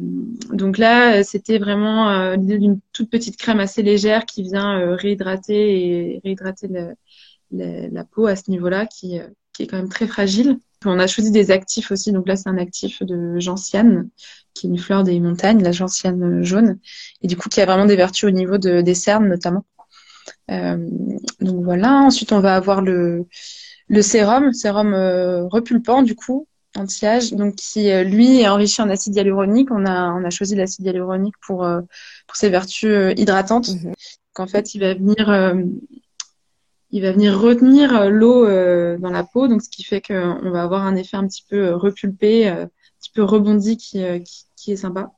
donc là, c'était vraiment l'idée d'une toute petite crème assez légère qui vient réhydrater et réhydrater la, la peau à ce niveau-là, qui, qui est quand même très fragile. On a choisi des actifs aussi. Donc là, c'est un actif de gentiane, qui est une fleur des montagnes, la gentiane jaune, et du coup qui a vraiment des vertus au niveau de, des cernes notamment. Euh, donc voilà. Ensuite, on va avoir le, le sérum, sérum euh, repulpant du coup, anti-âge, donc qui euh, lui est enrichi en acide hyaluronique. On a on a choisi l'acide hyaluronique pour euh, pour ses vertus hydratantes. Mmh. en fait, il va venir il va venir retenir euh, l'eau euh, dans la peau, donc ce qui fait qu'on va avoir un effet un petit peu euh, repulpé, un petit peu rebondi qui, est sympa.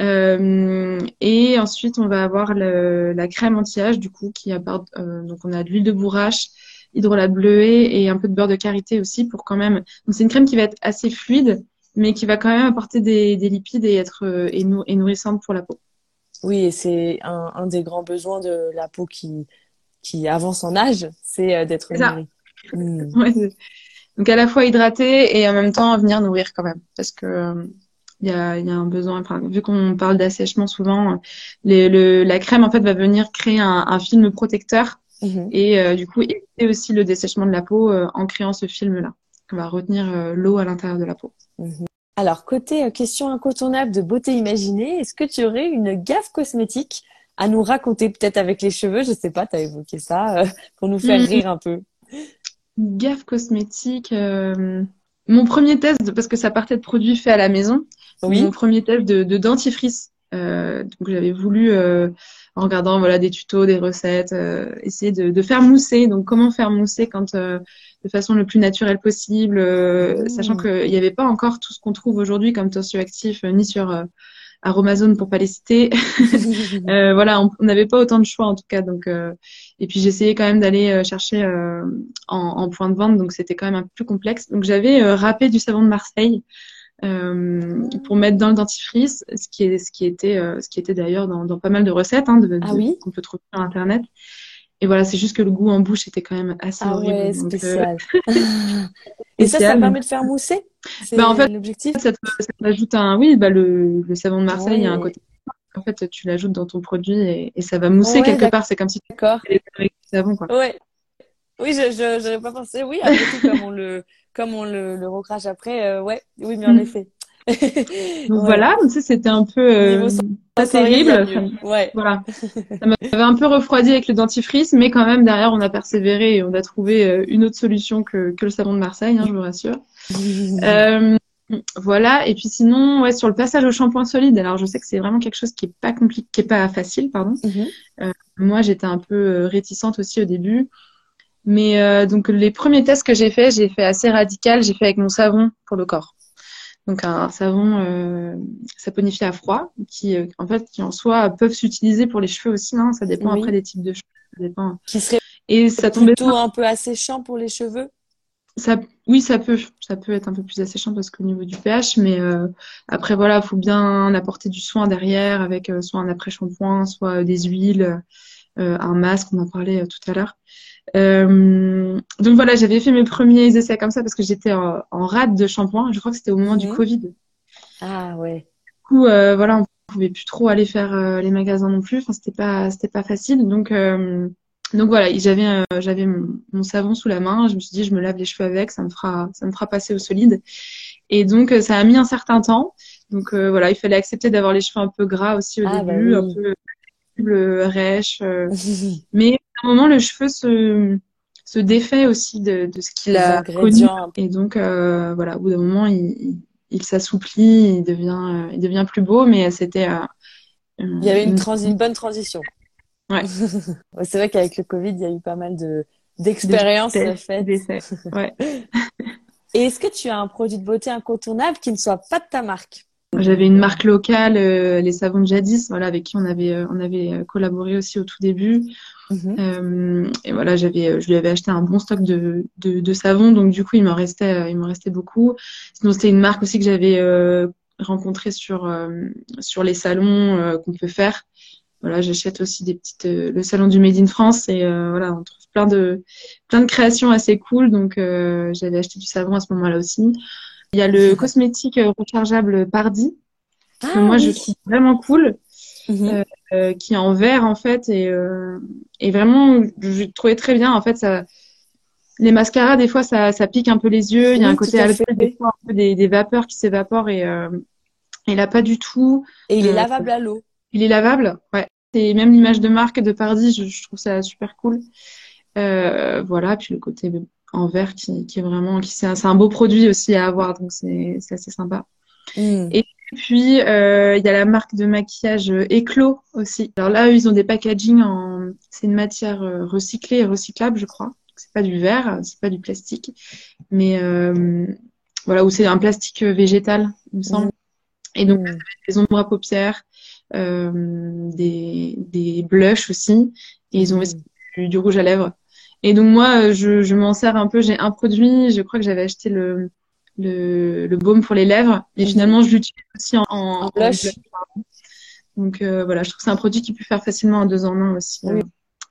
et ensuite, on va avoir la crème anti-âge, du coup, qui apporte, donc on a de l'huile de bourrache, hydrolat bleuet et un peu de beurre de karité aussi pour quand même. Donc c'est une crème qui va être assez fluide, mais qui va quand même apporter des, des lipides et être et, nourrissante pour la peau. Oui, et c'est un, des grands besoins de la peau qui qui avance en âge, c'est euh, d'être nourri. Hmm. donc à la fois hydrater et en même temps venir nourrir quand même, parce que il y a, y a, un besoin. Enfin, vu qu'on parle d'assèchement souvent, les, le, la crème en fait va venir créer un, un film protecteur mhm. et euh, du coup éviter aussi le dessèchement de la peau euh, en créant ce film-là. On va retenir l'eau à l'intérieur de la peau. Mhm. Alors côté question incontournable de beauté imaginée, est-ce que tu aurais une gaffe cosmétique à nous raconter peut-être avec les cheveux, je sais pas, tu as évoqué ça, euh, pour nous faire mm. rire un peu. Gaffe cosmétique. Euh, mon premier test, parce que ça partait de produits faits à la maison, oui. mon premier test de, de dentifrice. Euh, donc j'avais voulu, euh, en regardant voilà des tutos, des recettes, essayer de, de, faire mousser. Donc comment faire mousser quand de façon le plus naturelle possible, mmh. sachant qu'il n'y avait pas encore tout ce qu'on trouve aujourd'hui comme tensioactif, ni sur Aromazone pour pas les citer. [LAUGHS] euh, voilà, on n'avait pas autant de choix en tout cas. Donc, euh, et puis j'essayais quand même d'aller euh, chercher euh, en, en, point de vente, donc c'était quand même un peu plus complexe. Donc j'avais râpé du savon de Marseille pour mettre dans le dentifrice, ce qui est ce qui était ce qui était d'ailleurs dans, dans, pas mal de recettes hein, de, ah oui qu'on peut trouver sur internet. Et voilà, c'est juste que le goût en bouche était quand même assez ah horrible. Ouais, spécial. [LAUGHS] [LAUGHS] Et ça, ça permet de faire mousser? Bah, en fait, l'objectif. Ça, ajoute un, oui, bah, le, le savon de Marseille, il y a un côté. En fait, tu l'ajoutes dans ton produit et, et ça va mousser quelque part. C'est comme si tu avec du savon, quoi. Ouais. Oui, je n'aurais pas pensé. Oui, après tout, comme on le, comme on le, le recrache après, euh, ouais, oui, mais en mm. effet. Donc voilà, donc ça c'était un peu euh, pas terrible. ouais. Voilà, [LAUGHS] ça m'avait un peu refroidi avec le dentifrice, mais quand même derrière on a persévéré et on a trouvé euh, une autre solution que, que le savon de Marseille, hein, je vous rassure. [LAUGHS] euh, voilà, et puis sinon, ouais, sur le passage au shampoing solide, alors je sais que c'est vraiment quelque chose qui est pas compliqué, qui est pas facile, pardon. Mhm. Euh, moi, j'étais un peu réticente aussi au début, mais euh, donc les premiers tests que j'ai fait, j'ai fait assez radical, j'ai fait avec mon savon pour le corps. Donc un savon euh, saponifié à froid, qui en fait, qui en soi peuvent s'utiliser pour les cheveux aussi, hein, ça dépend après des types de cheveux, ça dépend. Qui serait Et ça tombait Plutôt un peu asséchant pour les cheveux? Ça, oui, ça peut, ça peut être un peu plus asséchant parce qu'au niveau du pH, mais euh, après voilà, faut bien apporter du soin derrière avec euh, soit un après-shampoing, soit des huiles, euh, un masque, on en parlait tout à l'heure. Donc voilà, j'avais fait mes premiers essais comme ça parce que j'étais en, en rade de shampoing. Je crois que c'était au moment du Mhm. Covid. Ah ouais. Du coup, euh, voilà, on pouvait plus trop aller faire euh, les magasins non plus. Enfin, c'était pas, c'était pas facile. Donc, euh, donc voilà, j'avais, euh, j'avais mon, mon savon sous la main. Je me suis dit, je me lave les cheveux avec, ça me fera, ça me fera passer au solide. Et donc, euh, ça a mis un certain temps. Donc euh, voilà, il fallait accepter d'avoir les cheveux un peu gras aussi au Ah, bah début, oui. un peu le rêche. euh. [LAUGHS] Mais un moment, le cheveu se, se défait aussi de, de ce qu'il a connu. Et donc, euh, voilà, au bout d'un moment, il, il, s'assouplit, il devient, euh, il devient plus beau, mais c'était. euh, Il y avait une, transi- une bonne transition. [LAUGHS] Ouais. C'est vrai qu'avec le Covid, il y a eu pas mal de d'expériences De faites. Ouais. [LAUGHS] Et est-ce que tu as un produit de beauté incontournable qui ne soit pas de ta marque? J'avais une marque locale, euh, les savons de jadis, voilà, avec qui on avait, euh, on avait collaboré aussi au tout début. Mhm. Euh, et voilà, j'avais, euh, je lui avais acheté un bon stock de, de, de savon, donc du coup, il m'en restait, euh, il m'en restait beaucoup. Sinon, c'était une marque aussi que j'avais euh, rencontrée sur euh, sur les salons euh, qu'on peut faire. Voilà, j'achète aussi des petites, euh, le salon du Made in France et euh, voilà, on trouve plein de plein de créations assez cool. Donc, euh, j'avais acheté du savon à ce moment-là aussi. Il y a le cosmétique rechargeable Pardi que Ah, moi je trouve vraiment cool Mhm. euh, qui est en verre en fait et, euh, et vraiment je trouvais très bien en fait ça les mascaras des fois ça, ça pique un peu les yeux il y a un côté alcool des fois un peu des, des vapeurs qui s'évaporent et euh, il a pas du tout Et il est Euh, lavable à l'eau. il est lavable ouais et même l'image de marque de Pardi je, je trouve ça super cool euh, voilà puis le côté en verre qui, qui est vraiment qui c'est un, un beau produit aussi à avoir donc c'est c'est assez sympa Mm. Et puis, euh, il y a la marque de maquillage euh, Eclos aussi. Alors là, ils ont des packaging en... C'est une matière euh, recyclée et recyclable, je crois. C'est pas du verre, c'est pas du plastique. Mais euh, voilà, où c'est un plastique végétal, il me semble. Et donc, Mm. des ombres à paupières, euh, des, des blushs aussi. Et ils ont Mm. aussi du, du rouge à lèvres. Et donc, moi, je, je m'en sers un peu. J'ai un produit, je crois que j'avais acheté le, le, le baume pour les lèvres. Et finalement, je l'utilise aussi en, en, En en blush. Donc, euh, voilà, je trouve que c'est un produit qui peut faire facilement un deux en un aussi. Oui. euh,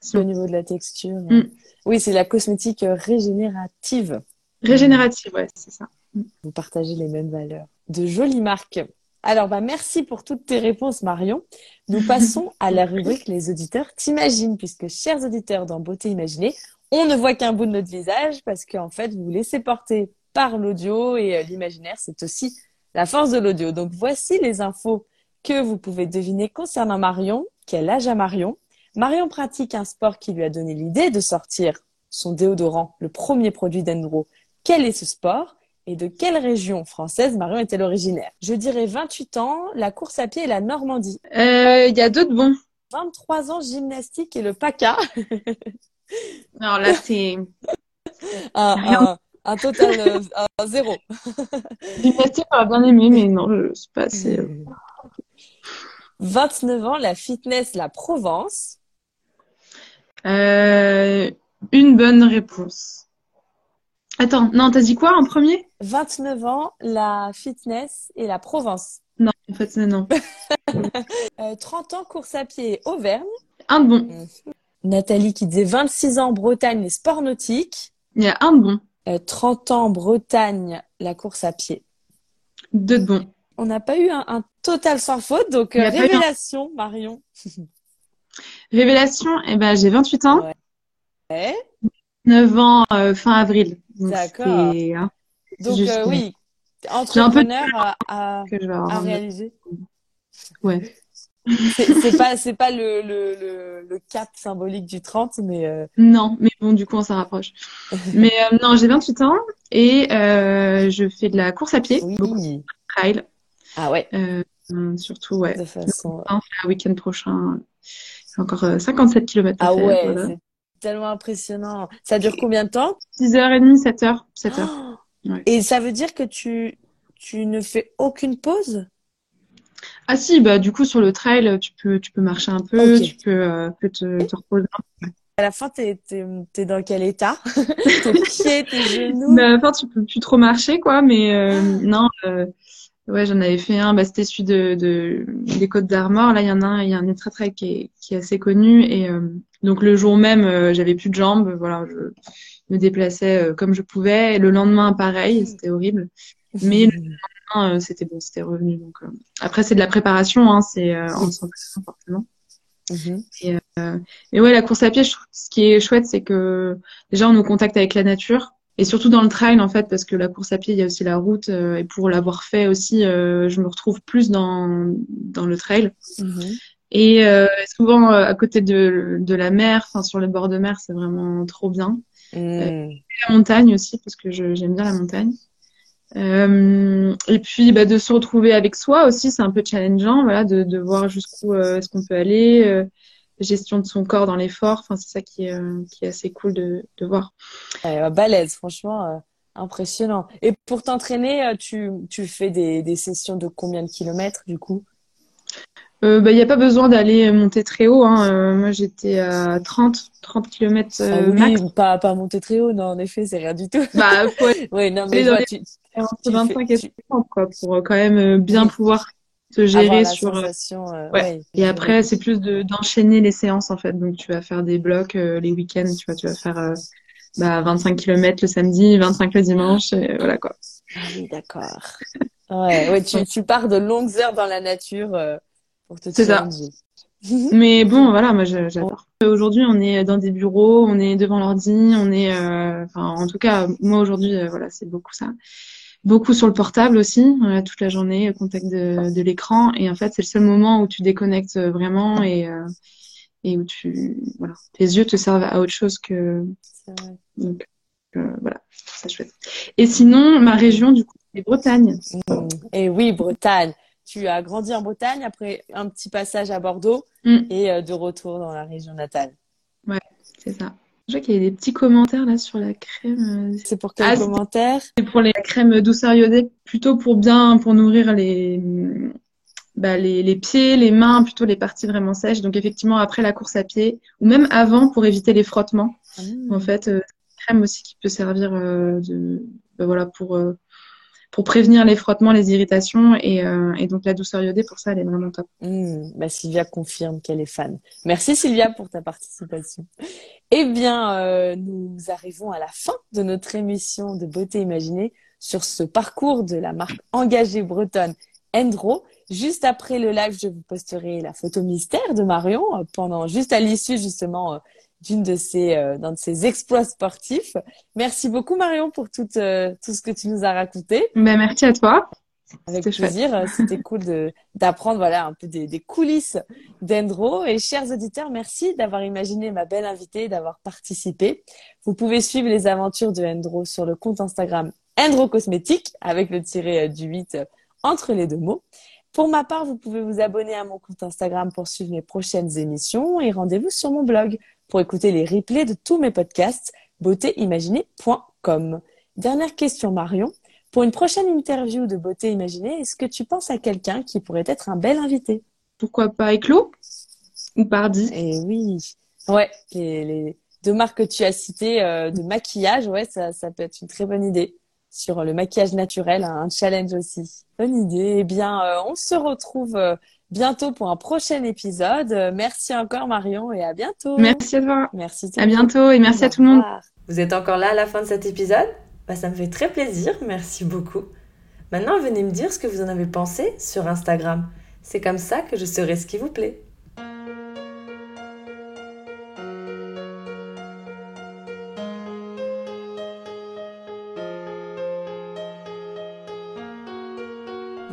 si on- Au niveau de la texture. Mm. Oui, c'est la cosmétique régénérative. Régénérative, ouais, c'est ça. Vous partagez les mêmes valeurs. De jolies marques. Alors, bah, merci pour toutes tes réponses, Marion. Nous [LAUGHS] passons à la rubrique Les auditeurs t'imaginent, puisque, chers auditeurs dans Beauté Imaginée, on ne voit qu'un bout de notre visage parce qu'en fait, vous vous laissez porter par l'audio et euh, l'imaginaire, c'est aussi la force de l'audio. Donc, voici les infos que vous pouvez deviner concernant Marion. Quel âge a Marion? Marion pratique un sport qui lui a donné l'idée de sortir son déodorant, le premier produit d'Endro. Quel est ce sport? Et de quelle région française Marion est-elle originaire? Je dirais 28 ans, la course à pied et la Normandie. Euh, Il y a d'autres bons. 23 ans, gymnastique et le PACA. [LAUGHS] Alors là, c'est Un, un, un total euh, un zéro. [LAUGHS] gymnastique, j'aurais bien aimé, mais non, je pas assez. euh, 29 ans, la fitness, la Provence. Euh, une bonne réponse. Attends, non, t'as dit quoi en premier? 29 ans, la fitness et la Provence. Non, en fait, c'est non. [LAUGHS] Euh, 30 ans, course à pied Auvergne. Un de bon. Nathalie qui disait 26 ans, Bretagne, les sports nautiques. Il y a un de bon. Euh, 30 ans, Bretagne, la course à pied. Deux de bon. On n'a pas eu un, un total sans faute, donc euh, un- révélation, Marion. [LAUGHS] Révélation, eh ben, j'ai 28 ans, Ouais. 9 ans euh, fin avril. D'accord. hein, Donc juste euh, oui, J'ai un peu entrepreneur à, à, que je vais à réaliser. Ouais. C'est pas c'est pas le, le, le, le cap symbolique du 30, mais euh, Non, mais bon, du coup, on s'en rapproche. [LAUGHS] mais euh, non, j'ai 28 ans et euh, je fais de la course à pied, beaucoup de oui. trail, Ah ouais, euh, surtout, ouais. de façon. Enfin, le week-end prochain, c'est encore euh, 57 km à Ah faire. ouais, voilà. c'est tellement impressionnant. Ça dure combien de temps? 6h30, 7h, 7h. Oh Ouais. Et ça veut dire que tu tu ne fais aucune pause? Ah si, bah du coup sur le trail, tu peux tu peux marcher un peu, tu peux, euh, peux te, te reposer. à la fin, t'es es, dans quel état? [LAUGHS] Tes pieds, tes genoux? Bah, À la fin, tu peux plus trop marcher, quoi. Mais euh, non, euh, ouais, j'en avais fait un. Bah, c'était celui de, de des Côtes d'Armor. Là, il y en a un. Il y a un ultra trail qui est, qui est assez connu. Et euh, donc le jour même, j'avais plus de jambes. Voilà, je me déplaçais comme je pouvais. Et le lendemain, pareil. C'était horrible. Mais le lendemain, c'était bon, c'était revenu. Donc après, c'est de la préparation. Hein, c'est en s'entraînant forcément. Mhm. Et, euh, et, ouais, la course à pied, je trouve, ce qui est chouette, c'est que déjà on est au contact avec la nature. Et surtout dans le trail, en fait, parce que la course à pied, il y a aussi la route. Euh, et pour l'avoir fait aussi, euh, je me retrouve plus dans, dans le trail. Mhm. Et euh, souvent à côté de, de la mer, enfin sur le bord de mer, c'est vraiment trop bien. Mhm. la montagne aussi, parce que j'aime bien la montagne. Euh, et puis bah, de se retrouver avec soi aussi, c'est un peu challengeant, voilà, de, de voir jusqu'où euh, est-ce qu'on peut aller, euh, gestion de son corps dans l'effort, enfin c'est ça qui est, euh, qui est assez cool de, de voir. Balèze, franchement, impressionnant. Et pour t'entraîner, tu, tu fais des, des sessions de combien de kilomètres du coup? Il bah, n'y a pas besoin d'aller monter très haut. Hein. moi, j'étais à 30, 30 km ah oui, max. Pas, pas monter très haut, non, en effet, c'est rien du tout. Bah, faut [LAUGHS] ouais, non, mais tu, entre 25 et 30 quoi, pour euh, quand même euh, bien pouvoir se gérer sur. Euh, ouais. Et après, c'est plus de d'enchaîner les séances en fait. Donc tu vas faire des blocs les week-ends, tu vois, tu vas faire bah, 25 km le samedi, 25 le dimanche, et voilà quoi. Ah oui, d'accord. ouais, ouais, tu, tu pars de longues heures dans la nature pour te challenger. [LAUGHS] Mais bon, voilà, moi j'adore. Aujourd'hui, on est dans des bureaux, on est devant l'ordi, on est, enfin, en tout cas, moi aujourd'hui, voilà, c'est beaucoup ça beaucoup sur le portable aussi, euh, toute la journée au contact de, de l'écran. Et en fait, c'est le seul moment où tu déconnectes vraiment et, euh, et où tu, voilà, tes yeux te servent à autre chose que. Donc, euh, voilà, c'est chouette. Et sinon, ma région, du coup, c'est Bretagne. Mmh. Et oui, Bretagne. Tu as grandi en Bretagne après un petit passage à Bordeaux mmh. et de retour dans la région natale. Ouais, c'est ça. Je vois qu'il y a des petits commentaires là sur la crème. C'est pour quel ah, commentaire C'est pour les crèmes douceur iodée, plutôt pour bien pour nourrir les, bah, les, les pieds, les mains, plutôt les parties vraiment sèches. Donc effectivement après la course à pied ou même avant pour éviter les frottements. Ah. En fait, euh, crème aussi qui peut servir euh, de bah, voilà pour euh, pour prévenir les frottements, les irritations. Et, euh, et, donc la douceur iodée, pour ça, elle est vraiment top. Mmh, bah Sylvia confirme qu'elle est fan. Merci Sylvia pour ta participation. Eh bien, euh, nous arrivons à la fin de notre émission de beauté imaginée sur ce parcours de la marque engagée bretonne Endro. Juste après le live, je vous posterai la photo mystère de Marion euh, pendant juste à l'issue justement d'une de ces euh, d'un de ces exploits sportifs. Merci beaucoup Marion pour tout euh, tout ce que tu nous as raconté. Ben merci à toi. Avec plaisir, c'était [LAUGHS] cool de d'apprendre voilà un peu des, des coulisses d'Endro et chers auditeurs, merci d'avoir imaginé ma belle invitée, d'avoir participé. Vous pouvez suivre les aventures de Endro sur le compte Instagram Endro Cosmétique avec le tiré euh, du 8 entre les deux mots. Pour ma part, vous pouvez vous abonner à mon compte Instagram pour suivre mes prochaines émissions et rendez-vous sur mon blog pour écouter les replays de tous mes podcasts beautéimaginée.com. Dernière question Marion. Pour une prochaine interview de Beauté Imaginée, est-ce que tu penses à quelqu'un qui pourrait être un bel invité? Pourquoi pas Eclo ou Pardi Eh oui. Ouais, les, deux marques que tu as citées euh, de maquillage, ouais, ça, ça peut être une très bonne idée sur le maquillage naturel, un challenge aussi. Bonne idée. Eh bien, euh, on se retrouve euh, bientôt pour un prochain épisode. Euh, merci encore Marion et à bientôt. Merci à toi. Merci. À bientôt et merci à tout le monde. Vous êtes encore là à la fin de cet épisode? Bah, Ça me fait très plaisir. Merci beaucoup. Maintenant, venez me dire ce que vous en avez pensé sur Instagram. C'est comme ça que je saurai ce qui vous plaît.